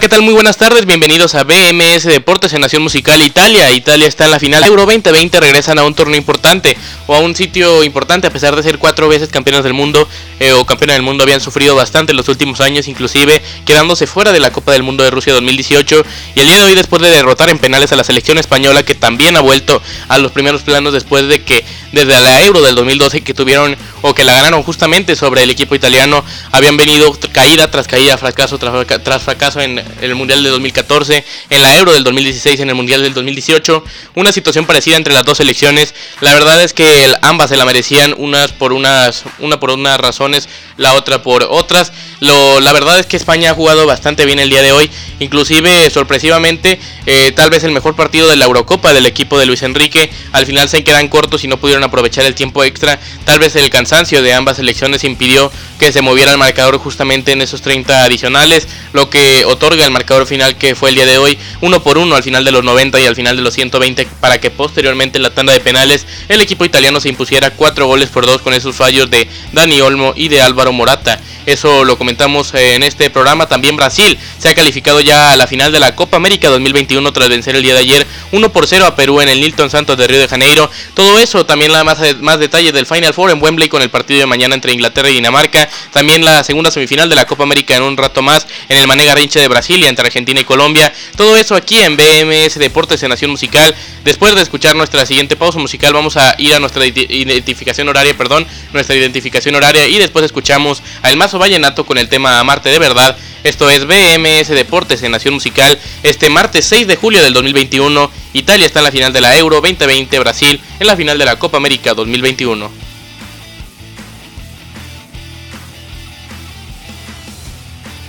¿Qué tal? Muy buenas tardes, bienvenidos a BMS Deportes en Nación Musical Italia. Italia está en la final Euro 2020, regresan a un torneo importante o a un sitio importante a pesar de ser cuatro veces campeones del mundo eh, o campeones del mundo habían sufrido bastante en los últimos años, inclusive quedándose fuera de la Copa del Mundo de Rusia 2018 y el día de hoy después de derrotar en penales a la selección española que también ha vuelto a los primeros planos después de que desde la Euro del 2012 que tuvieron o que la ganaron justamente sobre el equipo italiano habían venido caída tras caída, fracaso tras fracaso en en el Mundial de 2014, en la Euro del 2016, en el Mundial del 2018. Una situación parecida entre las dos selecciones. La verdad es que ambas se la merecían, unas por unas, una por unas razones, la otra por otras. Lo, la verdad es que España ha jugado bastante bien el día de hoy, inclusive sorpresivamente, eh, tal vez el mejor partido de la Eurocopa del equipo de Luis Enrique. Al final se quedan cortos y no pudieron aprovechar el tiempo extra. Tal vez el cansancio de ambas selecciones impidió que se moviera el marcador justamente en esos 30 adicionales, lo que otorga el marcador final que fue el día de hoy, uno por uno al final de los 90 y al final de los 120, para que posteriormente en la tanda de penales el equipo italiano se impusiera 4 goles por 2 con esos fallos de Dani Olmo y de Álvaro Morata. Eso lo comentamos en este programa. También Brasil se ha calificado ya a la final de la Copa América 2021 tras vencer el día de ayer 1 por 0 a Perú en el Nilton Santos de Río de Janeiro. Todo eso, también la más, más detalles del Final Four en Wembley con el partido de mañana entre Inglaterra y Dinamarca. También la segunda semifinal de la Copa América en un rato más en el Manega Rinche de Brasilia entre Argentina y Colombia. Todo eso aquí en BMS Deportes en Nación Musical. Después de escuchar nuestra siguiente pausa musical vamos a ir a nuestra identificación horaria, perdón, nuestra identificación horaria y después escuchamos al más Vallenato con el tema Amarte de verdad. Esto es BMS Deportes en Nación Musical. Este martes 6 de julio del 2021, Italia está en la final de la Euro 2020, Brasil en la final de la Copa América 2021.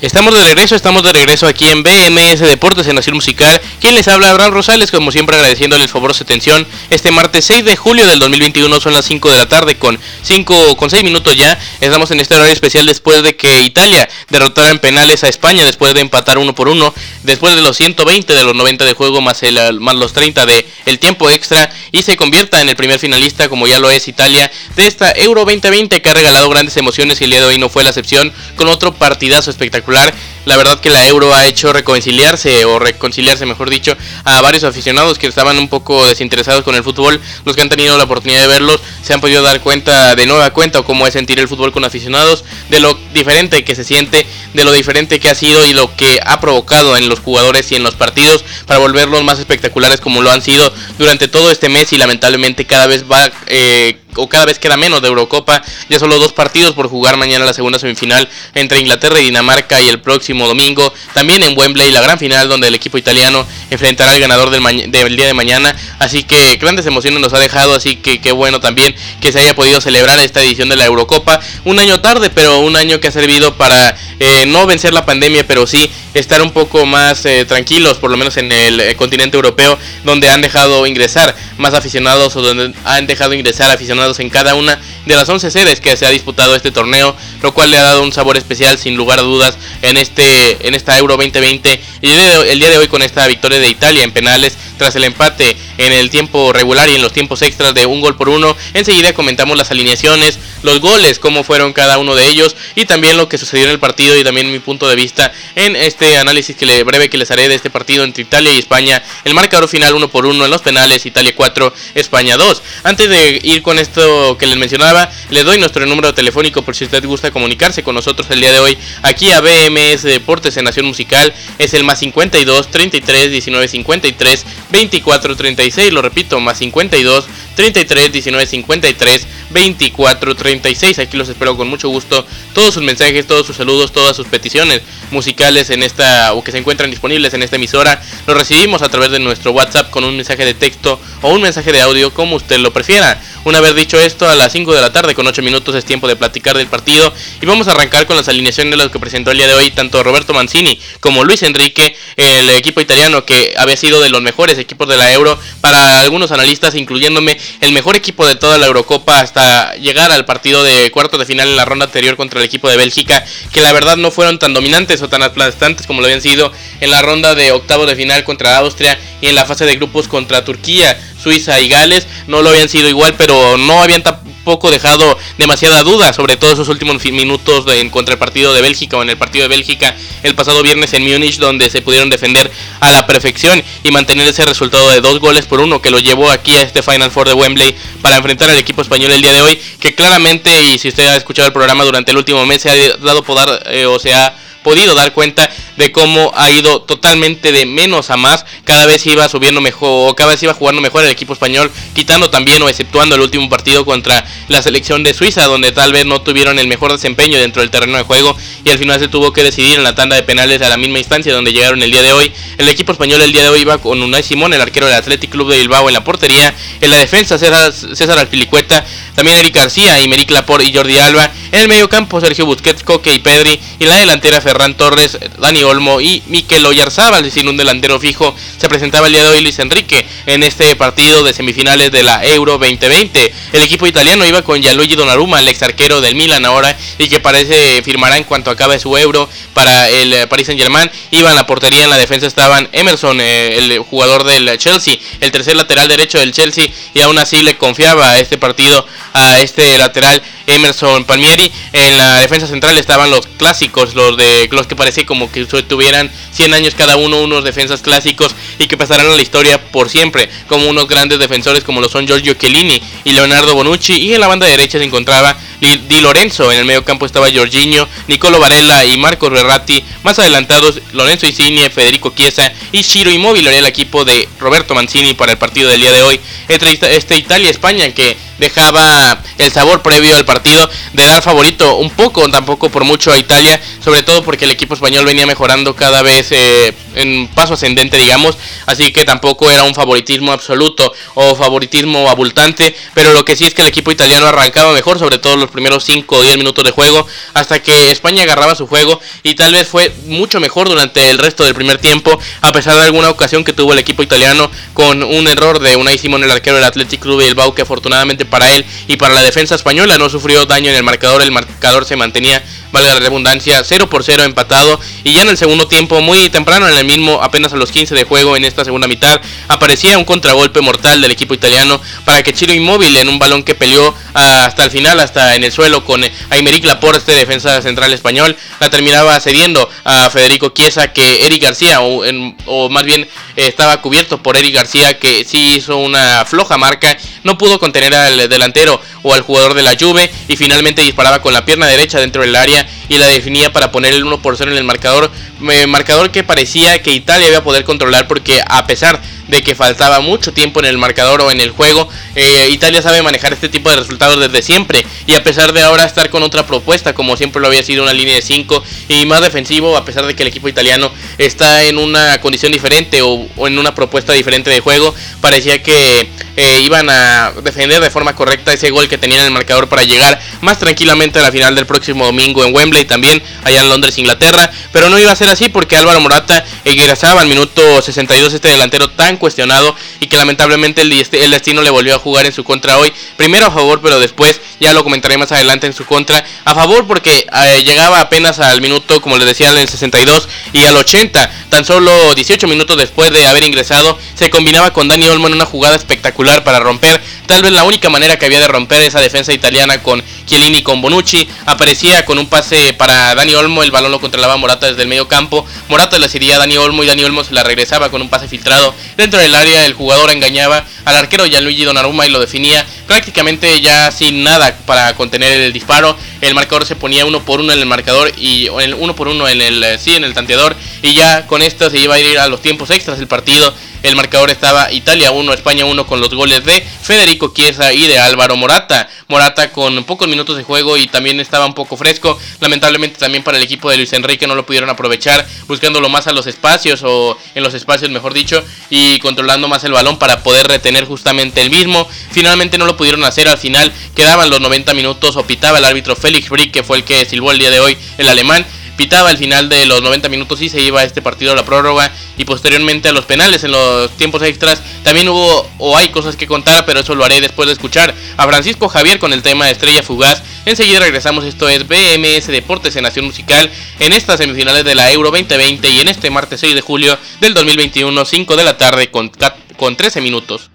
Estamos de regreso, estamos de regreso aquí en BMS Deportes en Nación Musical. Quien les habla, Abraham Rosales, como siempre agradeciéndoles favor su atención. Este martes 6 de julio del 2021 son las 5 de la tarde con 5 con 6 minutos ya. Estamos en este horario especial después de que Italia derrotara en penales a España después de empatar uno por uno, después de los 120 de los 90 de juego más, el, más los 30 de el tiempo extra y se convierta en el primer finalista como ya lo es Italia de esta Euro 2020 que ha regalado grandes emociones y el día de hoy no fue la excepción con otro partidazo espectacular titular la verdad que la Euro ha hecho reconciliarse, o reconciliarse mejor dicho, a varios aficionados que estaban un poco desinteresados con el fútbol. Los que han tenido la oportunidad de verlos se han podido dar cuenta de nueva cuenta o cómo es sentir el fútbol con aficionados, de lo diferente que se siente, de lo diferente que ha sido y lo que ha provocado en los jugadores y en los partidos para volverlos más espectaculares como lo han sido durante todo este mes y lamentablemente cada vez va... Eh, o cada vez queda menos de Eurocopa. Ya solo dos partidos por jugar mañana la segunda semifinal entre Inglaterra y Dinamarca y el próximo domingo también en Wembley la gran final donde el equipo italiano enfrentará al ganador del, del día de mañana. Así que grandes emociones nos ha dejado, así que qué bueno también que se haya podido celebrar esta edición de la Eurocopa. Un año tarde, pero un año que ha servido para eh, no vencer la pandemia, pero sí estar un poco más eh, tranquilos, por lo menos en el eh, continente europeo, donde han dejado ingresar más aficionados o donde han dejado ingresar aficionados en cada una de las 11 sedes que se ha disputado este torneo, lo cual le ha dado un sabor especial sin lugar a dudas en este en esta Euro 2020 y el día de hoy con esta victoria de Italia en penales tras el empate en el tiempo regular y en los tiempos extras de un gol por uno. Enseguida comentamos las alineaciones, los goles, cómo fueron cada uno de ellos y también lo que sucedió en el partido y también mi punto de vista en este análisis que le, breve que les haré de este partido entre Italia y España. El marcador final uno por uno en los penales, Italia 4, España 2. Antes de ir con esto que les mencionaba, les doy nuestro número telefónico por si usted gusta comunicarse con nosotros el día de hoy aquí a BMS Deportes en Nación Musical. Es el más 52 33 19 53 24 36. Lo repito, más 52 33 19 53 24 36. Aquí los espero con mucho gusto. Todos sus mensajes, todos sus saludos, todas sus peticiones musicales en esta o que se encuentran disponibles en esta emisora, los recibimos a través de nuestro WhatsApp con un mensaje de texto o un mensaje de audio como usted lo prefiera. Una vez dicho esto, a las 5 de la tarde con 8 minutos es tiempo de platicar del partido y vamos a arrancar con las alineaciones de los que presentó el día de hoy tanto Roberto Mancini como Luis Enrique, el equipo italiano que había sido de los mejores equipos de la Euro para algunos analistas, incluyéndome el mejor equipo de toda la Eurocopa hasta llegar al partido de cuarto de final en la ronda anterior contra el equipo de Bélgica, que la verdad no fueron tan dominantes o tan aplastantes como lo habían sido en la ronda de octavo de final contra Austria y en la fase de grupos contra Turquía, Suiza y Gales. No lo habían sido igual, pero no habían poco dejado demasiada duda, sobre todo esos últimos minutos de, en contra el partido de Bélgica o en el partido de Bélgica el pasado viernes en Múnich, donde se pudieron defender a la perfección y mantener ese resultado de dos goles por uno que lo llevó aquí a este Final Four de Wembley para enfrentar al equipo español el día de hoy, que claramente, y si usted ha escuchado el programa durante el último mes, se ha dado poder, eh, o sea, podido dar cuenta de cómo ha ido totalmente de menos a más, cada vez iba subiendo mejor, o cada vez iba jugando mejor el equipo español, quitando también o exceptuando el último partido contra la selección de Suiza, donde tal vez no tuvieron el mejor desempeño dentro del terreno de juego y al final se tuvo que decidir en la tanda de penales a la misma instancia donde llegaron el día de hoy. El equipo español el día de hoy iba con Unai Simón, el arquero del Athletic Club de Bilbao en la portería, en la defensa César, César Alpilicueta, también Eric García y Meric Laporte y Jordi Alba, en el medio campo Sergio Busquets, Coque y Pedri, y la delantera Ferran Torres, Dani Olmo y Mikel Oyarzábal, sin un delantero fijo, se presentaba el día de hoy Luis Enrique en este partido de semifinales de la Euro 2020. El equipo italiano iba con Gianluigi Donnarumma, el ex arquero del Milan ahora, y que parece firmará en cuanto acabe su Euro para el Paris Saint Germain. Iba en la portería, en la defensa estaban Emerson, eh, el jugador del Chelsea, el tercer lateral derecho del Chelsea, y aún así le confiaba a este partido a este lateral Emerson Palmieri. En la defensa central estaban los clásicos, los de los que parecía como que tuvieran 100 años cada uno, unos defensas clásicos y que pasarán a la historia por siempre, como unos grandes defensores como lo son Giorgio Chiellini y Leonardo Bonucci. Y en la banda derecha se encontraba Di Lorenzo, en el medio campo estaba Jorginho, Nicolo Varela y Marcos Berratti. Más adelantados, Lorenzo Insigne, Federico Chiesa y Shiro Immobile era el equipo de Roberto Mancini para el partido del día de hoy. Entre este Italia-España que dejaba el sabor previo al partido de dar favorito un poco, tampoco por mucho a Italia, sobre todo porque el equipo español venía mejorando cada vez eh, en paso ascendente, digamos, así que tampoco era un favoritismo absoluto o favoritismo abultante, pero lo que sí es que el equipo italiano arrancaba mejor, sobre todo los primeros 5 o 10 minutos de juego, hasta que España agarraba su juego y tal vez fue mucho mejor durante el resto del primer tiempo, a pesar de alguna ocasión que tuvo el equipo italiano con un error de Unai Simón, el arquero del Athletic Club de Bilbao, que afortunadamente para él y para la defensa española. No sufrió daño en el marcador, el marcador se mantenía, valga la redundancia, 0 por 0 empatado. Y ya en el segundo tiempo, muy temprano en el mismo, apenas a los 15 de juego en esta segunda mitad, aparecía un contragolpe mortal del equipo italiano para que Chilo Inmóvil en un balón que peleó hasta el final, hasta en el suelo con Aymeric Laporte, defensa central español, la terminaba cediendo a Federico Chiesa que Eric García, o, o más bien estaba cubierto por Eric García que sí hizo una floja marca, no pudo contener al delantero o al jugador de la Juve y finalmente disparaba con la pierna derecha dentro del área y la definía para poner el 1 por 0 en el marcador, eh, marcador que parecía que Italia iba a poder controlar porque a pesar de que faltaba mucho tiempo en el marcador o en el juego. Eh, Italia sabe manejar este tipo de resultados desde siempre y a pesar de ahora estar con otra propuesta como siempre lo había sido una línea de 5 y más defensivo a pesar de que el equipo italiano está en una condición diferente o, en una propuesta diferente de juego parecía que eh, iban a defender de forma correcta ese gol que tenían en el marcador para llegar más tranquilamente a la final del próximo domingo en Wembley también allá en Londres Inglaterra pero no iba a ser así porque Álvaro Morata egresaba al minuto 62 este delantero tan cuestionado y que lamentablemente el, el, destino le volvió a jugar en su contra hoy. Primero a favor, pero después ya lo comentaré más adelante en su contra. A favor porque eh, llegaba apenas al minuto, como les decía, en el 62 y al 80, tan solo 18 minutos después de haber ingresado, se combinaba con Dani Olmo en una jugada espectacular para romper tal vez la única manera que había de romper esa defensa italiana con Chiellini con Bonucci. Aparecía con un pase para Dani Olmo, el balón lo controlaba Morata desde el medio campo. Morata le cedía a Dani Olmo y Dani Olmo se la regresaba con un pase filtrado dentro del área. El jugador engañaba al arquero Gianluigi Donnarumma y lo definía prácticamente ya sin nada para contener el disparo. El marcador se ponía uno por uno en el marcador y uno por uno en el sí en el tanteador y ya con esto se iba a ir a los tiempos extras el partido. El marcador estaba Italia 1, España 1 con los goles de Federico Chiesa y de Álvaro Morata. Morata con pocos minutos de juego y también estaba un poco fresco. Lamentablemente también para el equipo de Luis Enrique no lo pudieron aprovechar, buscándolo más a los espacios o en los espacios mejor dicho y controlando más el balón para poder retener justamente el mismo. Finalmente no lo pudieron hacer, al final quedaban los 90 minutos, opitaba el árbitro Félix Brick, que fue el que silbó el día de hoy el alemán pitaba al final de los 90 minutos y se iba este partido a la prórroga y posteriormente a los penales en los tiempos extras. También hubo o hay cosas que contar, pero eso lo haré después de escuchar a Francisco Javier con el tema de Estrella Fugaz. Enseguida regresamos, esto es BMS Deportes en Nación Musical en estas semifinales de la Euro 2020 y en este martes 6 de julio del 2021, 5 de la tarde con, con 13 minutos.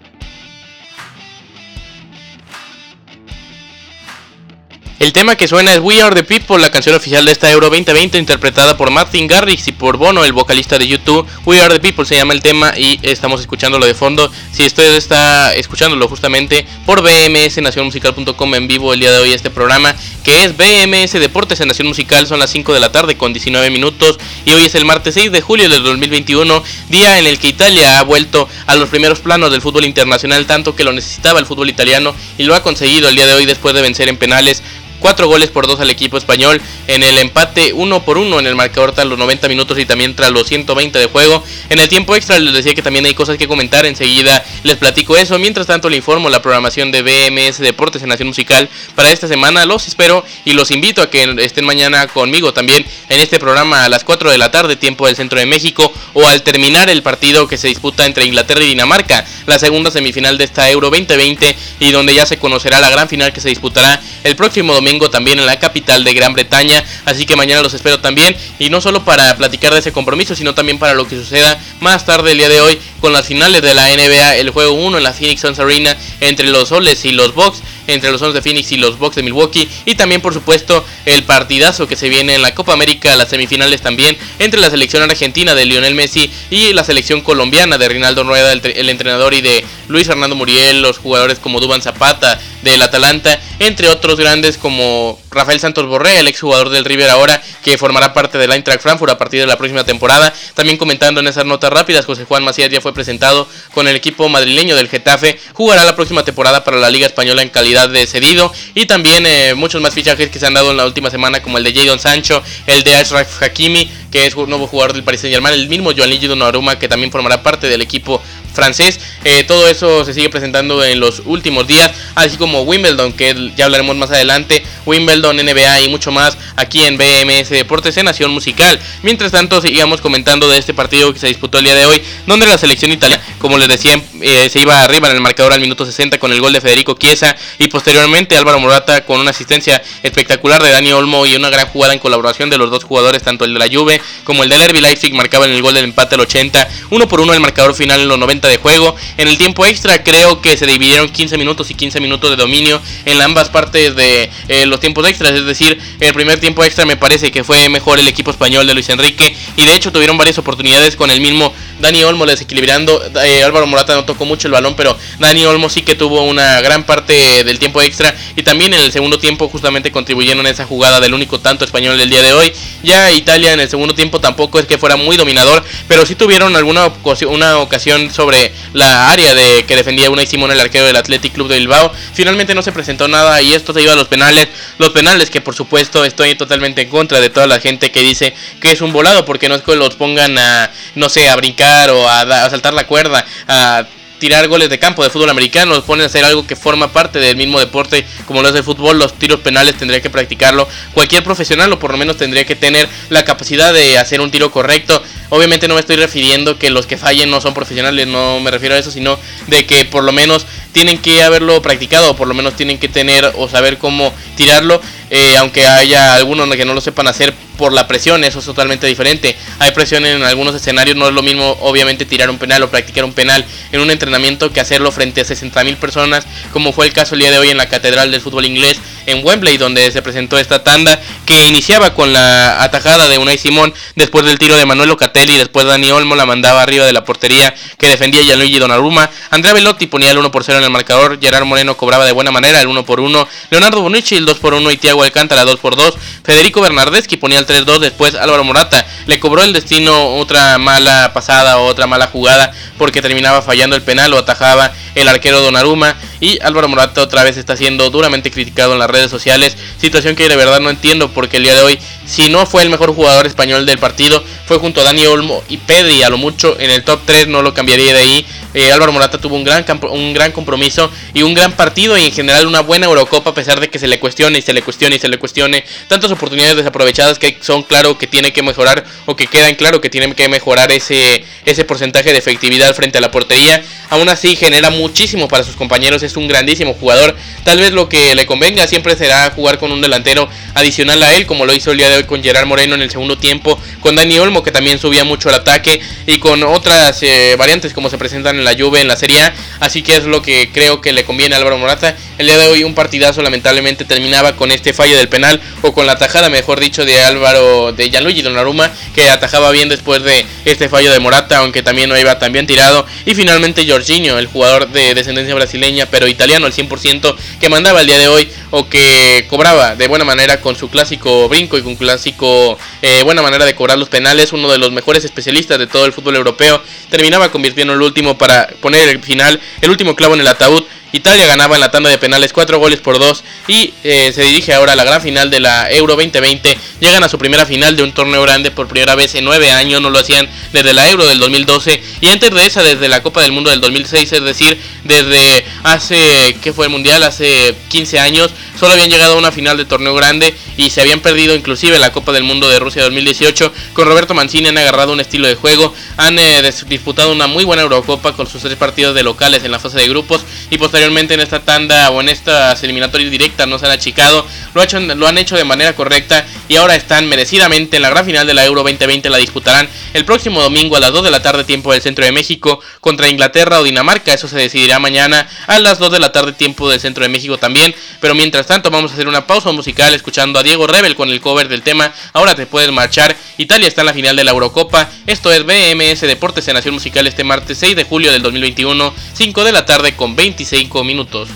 El tema que suena es We Are the People, la canción oficial de esta Euro 2020 interpretada por Martin Garrix y por Bono, el vocalista de YouTube. We Are the People se llama el tema y estamos escuchándolo de fondo. Si usted está escuchándolo justamente por bmsnacionmusical.com en vivo el día de hoy este programa que es BMS Deportes en Nación Musical, son las 5 de la tarde con 19 minutos y hoy es el martes 6 de julio del 2021, día en el que Italia ha vuelto a los primeros planos del fútbol internacional tanto que lo necesitaba el fútbol italiano y lo ha conseguido el día de hoy después de vencer en penales 4 goles por 2 al equipo español en el empate 1 por 1 en el marcador tras los 90 minutos y también tras los 120 de juego. En el tiempo extra les decía que también hay cosas que comentar, enseguida les platico eso. Mientras tanto le informo la programación de BMS Deportes en Nación Musical para esta semana. Los espero y los invito a que estén mañana conmigo también en este programa a las 4 de la tarde, tiempo del centro de México, o al terminar el partido que se disputa entre Inglaterra y Dinamarca, la segunda semifinal de esta Euro 2020 y donde ya se conocerá la gran final que se disputará el próximo domingo también en la capital de Gran Bretaña. Así que mañana los espero también. Y no solo para platicar de ese compromiso, sino también para lo que suceda más tarde el día de hoy con las finales de la NBA, el juego 1 en la Phoenix Suns Arena entre los Soles y los Bucks entre los Suns de Phoenix y los Bucks de Milwaukee y también por supuesto el partidazo que se viene en la Copa América, las semifinales también entre la selección argentina de Lionel Messi y la selección colombiana de Rinaldo Rueda, el, entrenador y de Luis Fernando Muriel, los jugadores como Duban Zapata del Atalanta, entre otros grandes como Rafael Santos Borré, el exjugador del River ahora, que formará parte del Eintracht Frankfurt a partir de la próxima temporada. También comentando en esas notas rápidas, José Juan Macías ya fue presentado con el equipo madrileño del Getafe, jugará la próxima temporada para la Liga Española en calidad de cedido y también eh, muchos más fichajes que se han dado en la última semana como el de Jadon Sancho, el de Ashraf Hakimi, que es un nuevo jugador del Paris Saint Germain, el mismo Gianluigi Donnarumma que también formará parte del equipo francés. Eh, todo eso se sigue presentando en los últimos días, así como Wimbledon, que ya hablaremos más adelante, Wimbledon, NBA y mucho más aquí en BMS Deportes en Nación Musical. Mientras tanto, sigamos comentando de este partido que se disputó el día de hoy, donde la selección italiana, como les decía, eh, se iba arriba en el marcador al minuto 60 con el gol de Federico Chiesa y posteriormente Álvaro Morata con una asistencia espectacular de Dani Olmo y una gran jugada en colaboración de los dos jugadores, tanto el de la Juve como el del Herbie Leipzig, marcaban el gol del empate al 80, uno por uno el marcador final en los 90 de juego. En el tiempo extra creo que se dividieron 15 minutos y 15 minutos de dominio en ambas partes de eh, los tiempos extras. Es decir, el primer tiempo extra me parece que fue mejor el equipo español de Luis Enrique. Y de hecho tuvieron varias oportunidades con el mismo Dani Olmo desequilibrando. Eh, Álvaro Morata no tocó mucho el balón, pero Dani Olmo sí que tuvo una gran parte del tiempo extra. Y también en el segundo tiempo justamente contribuyeron en esa jugada del único tanto español del día de hoy. Ya Italia en el segundo tiempo tampoco es que fuera muy dominador, pero sí tuvieron alguna una ocasión sobre la área de que defendía una y Simón, el arquero del Athletic Club de Bilbao. Finalmente no se presentó nada y esto se iba a los penales. Los penales que por supuesto estoy totalmente en contra de toda la gente que dice que es un volado porque no es que los pongan a, no sé, a brincar o a, saltar la cuerda, a tirar goles de campo de fútbol americano, los ponen a hacer algo que forma parte del mismo deporte como lo es el fútbol, los tiros penales tendría que practicarlo cualquier profesional o por lo menos tendría que tener la capacidad de hacer un tiro correcto. Obviamente no me estoy refiriendo que los que fallen no son profesionales, no me refiero a eso, sino de que por lo menos tienen que haberlo practicado o por lo menos tienen que tener o saber cómo tirarlo. Eh, aunque haya algunos que no lo sepan hacer por la presión, eso es totalmente diferente. Hay presión en algunos escenarios, no es lo mismo obviamente tirar un penal o practicar un penal en un entrenamiento que hacerlo frente a 60.000 personas, como fue el caso el día de hoy en la Catedral del Fútbol Inglés en Wembley, donde se presentó esta tanda que iniciaba con la atajada de Unai Simón después del tiro de Manuel Locatelli, después Dani Olmo la mandaba arriba de la portería que defendía Gianluigi Donnarumma, Andrea Velotti ponía el 1 por 0 en el marcador, Gerard Moreno cobraba de buena manera el 1 por 1, Leonardo Bonucci el 2 por 1 y Thiago Alcántara 2 por 2. Federico Bernardeschi ponía el 3-2. Después Álvaro Morata le cobró el destino otra mala pasada o otra mala jugada porque terminaba fallando el penal o atajaba el arquero Donnarumma. Y Álvaro Morata otra vez está siendo duramente criticado en las redes sociales, situación que de verdad no entiendo porque el día de hoy, si no fue el mejor jugador español del partido, fue junto a Dani Olmo y Pedri a lo mucho en el top 3, no lo cambiaría de ahí. Eh, Álvaro Morata tuvo un gran, un gran compromiso y un gran partido y en general una buena Eurocopa a pesar de que se le cuestione y se le cuestione y se le cuestione tantas oportunidades desaprovechadas que son claro que tiene que mejorar o que quedan claro que tienen que mejorar ese, ese porcentaje de efectividad frente a la portería. Aún así genera muchísimo para sus compañeros, es un grandísimo jugador. Tal vez lo que le convenga siempre será jugar con un delantero adicional a él, como lo hizo el día de hoy con Gerard Moreno en el segundo tiempo, con Dani Olmo que también subía mucho al ataque y con otras eh, variantes como se presentan en la Juve en la Serie A. Así que es lo que creo que le conviene a Álvaro Morata. El día de hoy un partidazo lamentablemente terminaba con este fallo del penal o con la tajada, mejor dicho, de Álvaro de Gianluigi Donnarumma que atajaba bien después de este fallo de Morata, aunque también no iba tan bien tirado. Y finalmente Jorginho, el jugador de descendencia brasileña pero italiano al 100% que mandaba el día de hoy o que cobraba de buena manera con su clásico brinco y con clásico eh, buena manera de cobrar los penales, uno de los mejores especialistas de todo el fútbol europeo, terminaba convirtiendo el último para poner el final, el último clavo en el ataúd Italia ganaba en la tanda de penales 4 goles por 2 y eh, se dirige ahora a la gran final de la Euro 2020. Llegan a su primera final de un torneo grande por primera vez en 9 años, no lo hacían desde la Euro del 2012 y antes de esa desde la Copa del Mundo del 2006, es decir, desde hace, ¿qué fue el Mundial? Hace 15 años, solo habían llegado a una final de torneo grande y se habían perdido inclusive la Copa del Mundo de Rusia 2018. Con Roberto Mancini han agarrado un estilo de juego, han eh, disputado una muy buena Eurocopa con sus tres partidos de locales en la fase de grupos y posteriormente en esta tanda o en estas eliminatorias directas no se han achicado, lo, hecho, lo han hecho de manera correcta y ahora están merecidamente en la gran final de la Euro 2020, la disputarán el próximo domingo a las 2 de la tarde tiempo del centro de México contra Inglaterra o Dinamarca, eso se decidirá mañana a las 2 de la tarde tiempo del centro de México también, pero mientras tanto vamos a hacer una pausa musical escuchando a Diego Rebel con el cover del tema Ahora te puedes marchar, Italia está en la final de la Eurocopa, esto es BMS Deportes en Nación Musical este martes 6 de julio del 2021, 5 de la tarde con 25 minutos.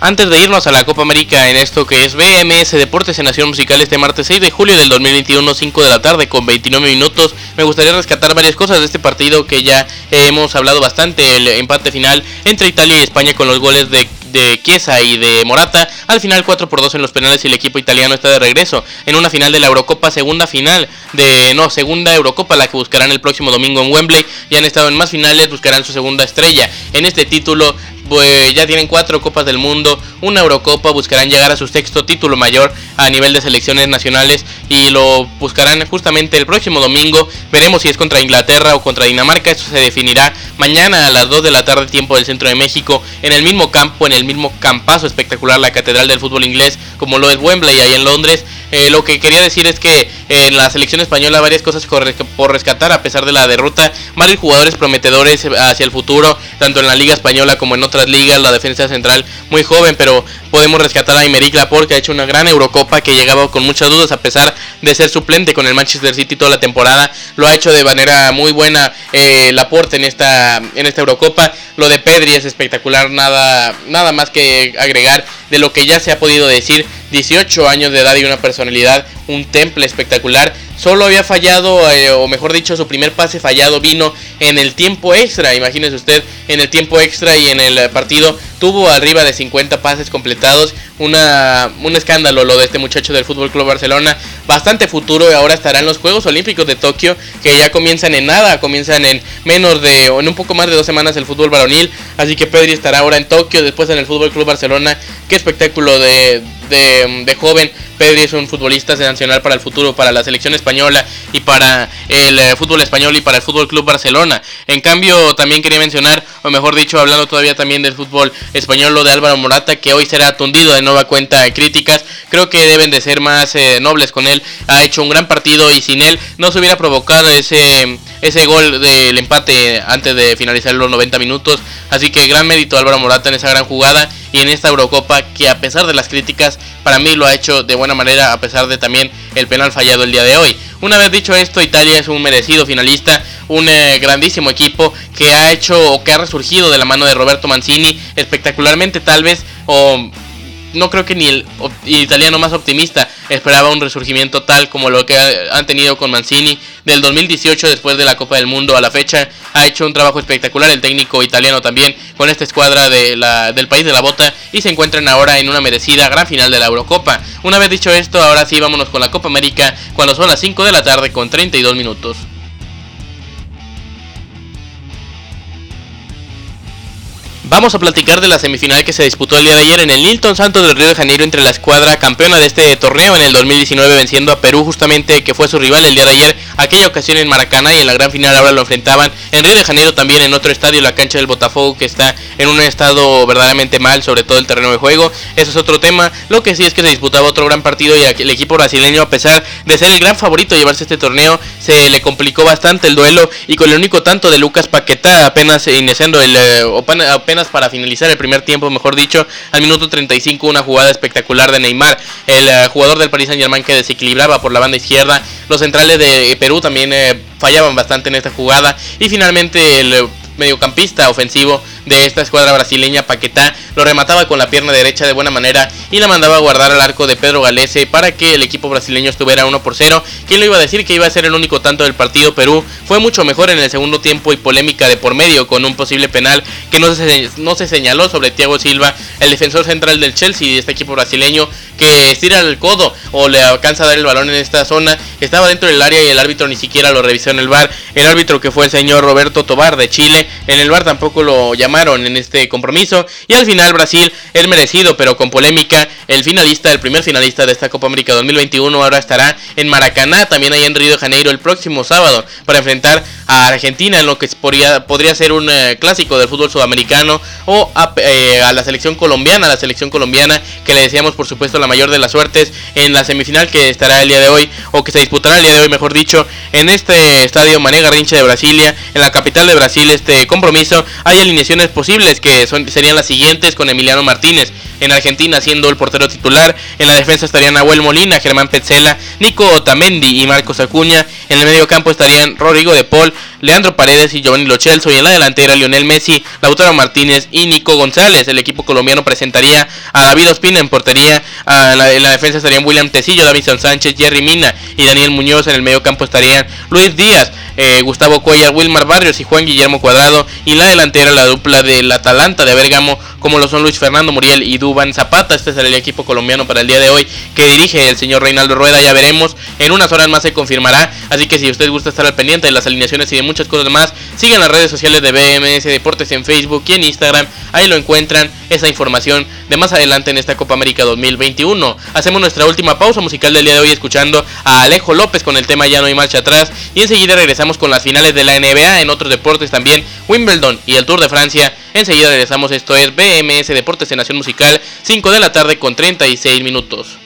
Antes de irnos a la Copa América en esto que es BMS Deportes en Nación Musical este martes 6 de julio del 2021, 5 de la tarde con 29 minutos, me gustaría rescatar varias cosas de este partido que ya hemos hablado bastante, el empate final entre Italia y España con los goles de de Chiesa y de Morata. Al final 4 por 2 en los penales y el equipo italiano está de regreso en una final de la Eurocopa, segunda final de no, segunda Eurocopa la que buscarán el próximo domingo en Wembley. Ya han estado en más finales, buscarán su segunda estrella. En este título pues ya tienen cuatro copas del mundo, una Eurocopa, buscarán llegar a su sexto título mayor a nivel de selecciones nacionales y lo buscarán justamente el próximo domingo. Veremos si es contra Inglaterra o contra Dinamarca, eso se definirá mañana a las 2 de la tarde tiempo del centro de México, en el mismo campo, en el mismo campazo espectacular, la Catedral del Fútbol Inglés, como lo es Wembley ahí en Londres. Eh, lo que quería decir es que en la selección española varias cosas por rescatar a pesar de la derrota, varios jugadores prometedores hacia el futuro, tanto en la Liga Española como en otras ligas, la defensa central muy joven, pero podemos rescatar a Imeric Laporte que ha hecho una gran Eurocopa que llegaba con muchas dudas a pesar de ser suplente con el Manchester City toda la temporada, lo ha hecho de manera muy buena eh, Laporte en esta en esta Eurocopa, lo de Pedri es espectacular, nada nada más que agregar de lo que ya se ha podido decir. 18 años de edad y una personalidad, un temple espectacular. Solo había fallado, eh, o mejor dicho, su primer pase fallado vino en el tiempo extra. Imagínese usted, en el tiempo extra y en el partido tuvo arriba de 50 pases completados. Una, un escándalo lo de este muchacho del Fútbol Club Barcelona. Bastante futuro ahora estará en los Juegos Olímpicos de Tokio, que ya comienzan en nada, comienzan en menos de, o en un poco más de dos semanas el fútbol varonil. Así que Pedri estará ahora en Tokio, después en el Fútbol Club Barcelona. Qué espectáculo de, de, joven. Pedri es un futbolista nacional para el futuro, para la selección española y para el eh, fútbol español y para el Fútbol Club Barcelona. En cambio, también quería mencionar, o mejor dicho, hablando todavía también del fútbol español, lo de Álvaro Morata, que hoy será atundido de nueva cuenta de críticas. Creo que deben de ser más eh, nobles con él. Ha hecho un gran partido y sin él no se hubiera provocado ese ese gol del empate antes de finalizar los 90 minutos. Así que gran mérito Álvaro Morata en esa gran jugada y en esta Eurocopa que a pesar de las críticas para mí lo ha hecho de buena manera a pesar de también el penal fallado el día de hoy. Una vez dicho esto, Italia es un merecido finalista, un eh, grandísimo equipo que ha hecho o que ha resurgido de la mano de Roberto Mancini espectacularmente tal vez o no creo que ni el italiano más optimista esperaba un resurgimiento tal como lo que han tenido con Mancini del 2018 después de la Copa del Mundo a la fecha. Ha hecho un trabajo espectacular el técnico italiano también con esta escuadra del país de la bota y se encuentran ahora en una merecida gran final de la Eurocopa. Una vez dicho esto, ahora sí vámonos con la Copa América cuando son las 5 de la tarde con 32 minutos. Vamos a platicar de la semifinal que se disputó el día de ayer en el Nilton Santos del Río de Janeiro entre la escuadra campeona de este torneo en el 2019 venciendo a Perú justamente que fue su rival el día de ayer, aquella ocasión en Maracaná y en la gran final ahora lo enfrentaban en Río de Janeiro también en otro estadio, la cancha del Botafogo que está en un estado verdaderamente mal, sobre todo el terreno de juego, eso es otro tema, lo que sí es que se disputaba otro gran partido y el equipo brasileño a pesar de ser el gran favorito de llevarse este torneo, se le complicó bastante el duelo y con el único tanto de Lucas Paquetá apenas iniciando el eh, apenas para finalizar el primer tiempo, mejor dicho, al minuto 35 una jugada espectacular de Neymar, el eh, jugador del Paris Saint Germain que desequilibraba por la banda izquierda, los centrales de Perú también eh, fallaban bastante en esta jugada y finalmente el mediocampista ofensivo de esta escuadra brasileña, Paquetá, lo remataba con la pierna derecha de buena manera y la mandaba a guardar al arco de Pedro Galese para que el equipo brasileño estuviera 1 por 0. ¿Quién lo iba a decir que iba a ser el único tanto del partido? Perú fue mucho mejor en el segundo tiempo y polémica de por medio con un posible penal que no se, no se señaló sobre Thiago Silva, el defensor central del Chelsea de este equipo brasileño que estira el codo o le alcanza a dar el balón en esta zona. Estaba dentro del área y el árbitro ni siquiera lo revisó en el bar. El árbitro que fue el señor Roberto Tobar de Chile, en el bar tampoco lo llamaron en este compromiso. Y al final Brasil es merecido, pero con polémica. El finalista, el primer finalista de esta Copa América 2021 ahora estará en Maracaná, también ahí en Río de Janeiro el próximo sábado para enfrentar a Argentina en lo que podría, podría ser un eh, clásico del fútbol sudamericano o eh, a, la selección colombiana, a la selección colombiana que le deseamos por supuesto la mayor de las suertes en la semifinal que estará el día de hoy o que se disputará el día de hoy mejor dicho en este estadio Mané Garrincha de Brasilia en la capital de Brasil este compromiso hay alineaciones posibles que serían las siguientes con Emiliano Martínez en Argentina siendo el portero titular. En la defensa estarían Nahuel Molina, Germán Petzela, Nico Otamendi y Marcos Acuña. En el medio campo estarían Rodrigo de Paul, Leandro Paredes y Giovanni Lochelso. Y en la delantera Lionel Messi, Lautaro Martínez y Nico González. El equipo colombiano presentaría a David Ospina en portería. en la defensa estarían William Tecillo, Davison Sánchez, Jerry Mina y Daniel Muñoz. En el medio campo estarían Luis Díaz, eh, Gustavo Cuellar, Wilmar Barrios y Juan Guillermo Cuadrado. Y en la delantera la dupla del Atalanta de Bergamo como lo son Luis Fernando Muriel y Duban Zapata. Este es el equipo colombiano para el día de hoy que dirige el señor Reinaldo Rueda. Ya veremos, en unas horas más se confirmará. Así que si usted gusta estar al pendiente de las alineaciones y de muchas cosas más, sigan las redes sociales de BMS Deportes en Facebook y en Instagram. Ahí lo encuentran esa información de más adelante en esta Copa América 2021. Hacemos nuestra última pausa musical del día de hoy escuchando a Alejo López con el tema Ya no hay marcha atrás y enseguida regresamos con las finales de la NBA en otros deportes también, Wimbledon y el Tour de Francia. Enseguida regresamos, esto es BMS Deportes en Nación Musical, 5 de la tarde con 36 minutos.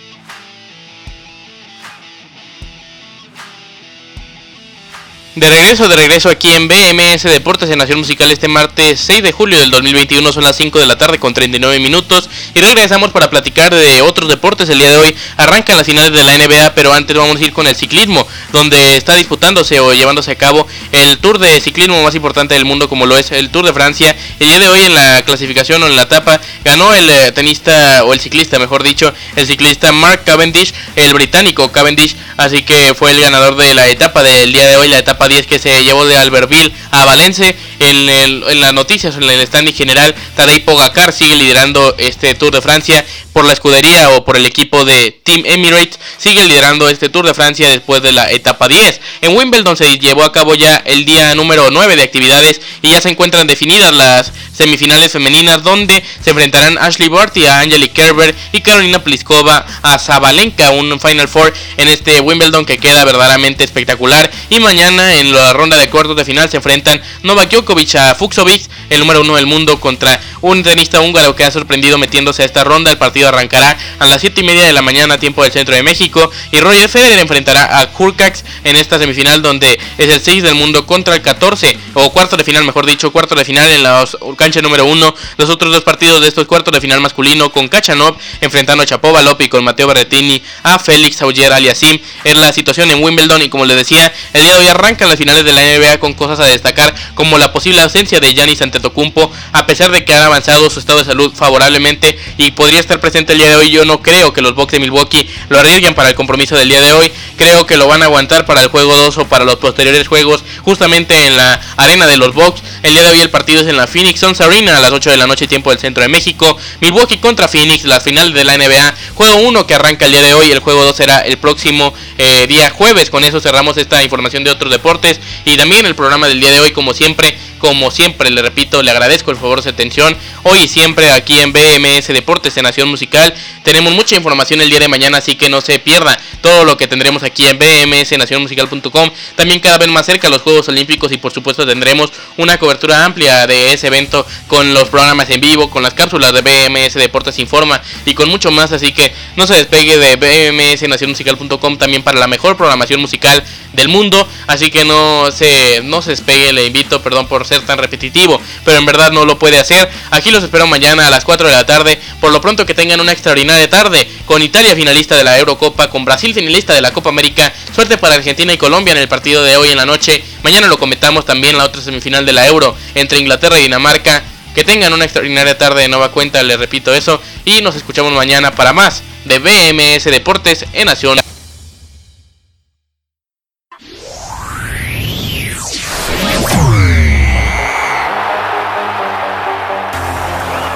De regreso, de regreso aquí en BMS Deportes en Nación Musical este martes 6 de julio del 2021 son las 5 de la tarde con 39 minutos y regresamos para platicar de otros deportes el día de hoy. Arrancan las finales de la NBA, pero antes vamos a ir con el ciclismo, donde está disputándose o llevándose a cabo el tour de ciclismo más importante del mundo como lo es el Tour de Francia. El día de hoy en la clasificación o en la etapa ganó el eh, tenista o el ciclista, mejor dicho, el ciclista Mark Cavendish, el británico Cavendish, así que fue el ganador de la etapa del día de hoy, la etapa 10 que se llevó de Albertville a Valencia. En, en las noticias, en el standing general, Tadej Pogacar sigue liderando este Tour de Francia por la escudería o por el equipo de Team Emirates. Sigue liderando este Tour de Francia después de la etapa 10. En Wimbledon se llevó a cabo ya el día número 9 de actividades y ya se encuentran definidas las semifinales femeninas donde se enfrentarán Ashley Barty a Angelique Kerber y Carolina Pliskova a Zabalenka, un Final Four en este Wimbledon que queda verdaderamente espectacular. Y mañana en la ronda de cuartos de final se enfrentan Novak Djokovic a Fuxovic, el número uno del mundo, contra un tenista húngaro que ha sorprendido metiéndose a esta ronda. El partido arrancará a las 7 y media de la mañana, tiempo del centro de México. Y Roger Federer enfrentará a Kurkax en esta semifinal, donde es el 6 del mundo contra el 14, o cuarto de final, mejor dicho, cuarto de final en la cancha número 1. Los otros dos partidos de estos cuartos de final masculino, con Kachanov enfrentando a Chapovalov y con Mateo Berrettini a Félix Auger Aliasim. Es la situación en Wimbledon, y como les decía, el día de hoy arrancan las finales de la NBA con cosas a destacar, como la posible ausencia de Giannis Antetokounmpo, a pesar de que ha avanzado su estado de salud favorablemente y podría estar presente el día de hoy. Yo no creo que los Bucks de Milwaukee lo arriesguen para el compromiso del día de hoy. Creo que lo van a aguantar para el juego 2 o para los posteriores juegos, justamente en la arena de los Bucks. El día de hoy el partido es en la Phoenix Suns Arena a las 8 de la noche, tiempo del centro de México. Milwaukee contra Phoenix, la final de la NBA. Juego 1 que arranca el día de hoy. El juego 2 será el próximo eh, día jueves. Con eso cerramos esta información de otros deportes y también el programa del día de hoy, como siempre como siempre, le repito, le agradezco el favor de su atención. Hoy y siempre aquí en BMS Deportes en Nación Musical tenemos mucha información el día de mañana, así que no se pierda todo lo que tendremos aquí en bmsnacionmusical.com. También cada vez más cerca los Juegos Olímpicos y por supuesto tendremos una cobertura amplia de ese evento con los programas en vivo, con las cápsulas de BMS Deportes Informa y con mucho más, así que no se despegue de bmsnacionmusical.com también para la mejor programación musical del mundo, así que no se no se despegue, le invito, perdón por ser tan repetitivo, pero en verdad no lo puede hacer. Aquí los espero mañana a las 4 de la tarde. Por lo pronto que tengan una extraordinaria tarde con Italia finalista de la Eurocopa, con Brasil finalista de la Copa América. Suerte para Argentina y Colombia en el partido de hoy en la noche. Mañana lo comentamos también la otra semifinal de la Euro entre Inglaterra y Dinamarca. Que tengan una extraordinaria tarde de nueva cuenta, les repito eso. Y nos escuchamos mañana para más de BMS Deportes en Nación.